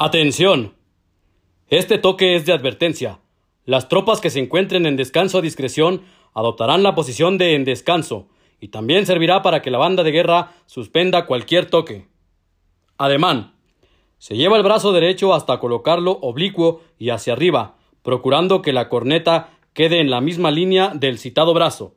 Atención. Este toque es de advertencia. Las tropas que se encuentren en descanso a discreción adoptarán la posición de en descanso y también servirá para que la banda de guerra suspenda cualquier toque. Ademán. Se lleva el brazo derecho hasta colocarlo oblicuo y hacia arriba, procurando que la corneta quede en la misma línea del citado brazo.